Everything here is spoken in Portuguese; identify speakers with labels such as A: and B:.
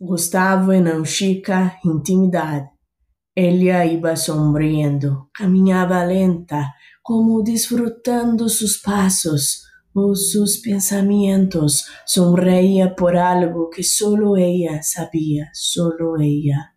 A: Gustavo e una chica intimidad. Iba sonriendo, Caminhava lenta, como desfrutando seus passos ou seus pensamentos. Sonreía por algo que solo ela sabia, solo ela.